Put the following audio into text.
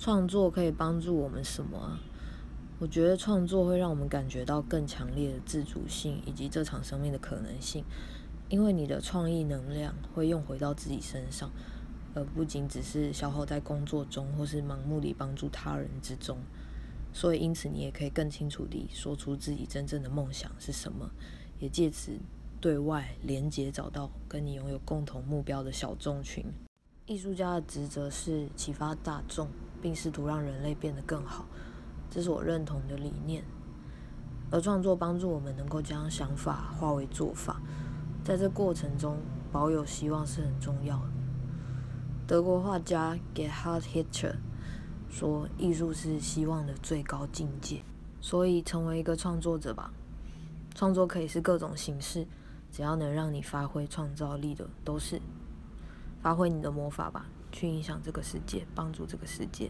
创作可以帮助我们什么啊？我觉得创作会让我们感觉到更强烈的自主性以及这场生命的可能性，因为你的创意能量会用回到自己身上，而不仅只是消耗在工作中或是盲目地帮助他人之中。所以，因此你也可以更清楚地说出自己真正的梦想是什么，也借此对外连接，找到跟你拥有共同目标的小众群。艺术家的职责是启发大众，并试图让人类变得更好。这是我认同的理念，而创作帮助我们能够将想法化为做法，在这过程中保有希望是很重要的。德国画家 Gerhard Hitcher 说：“艺术是希望的最高境界。”所以，成为一个创作者吧。创作可以是各种形式，只要能让你发挥创造力的，都是。发挥你的魔法吧，去影响这个世界，帮助这个世界。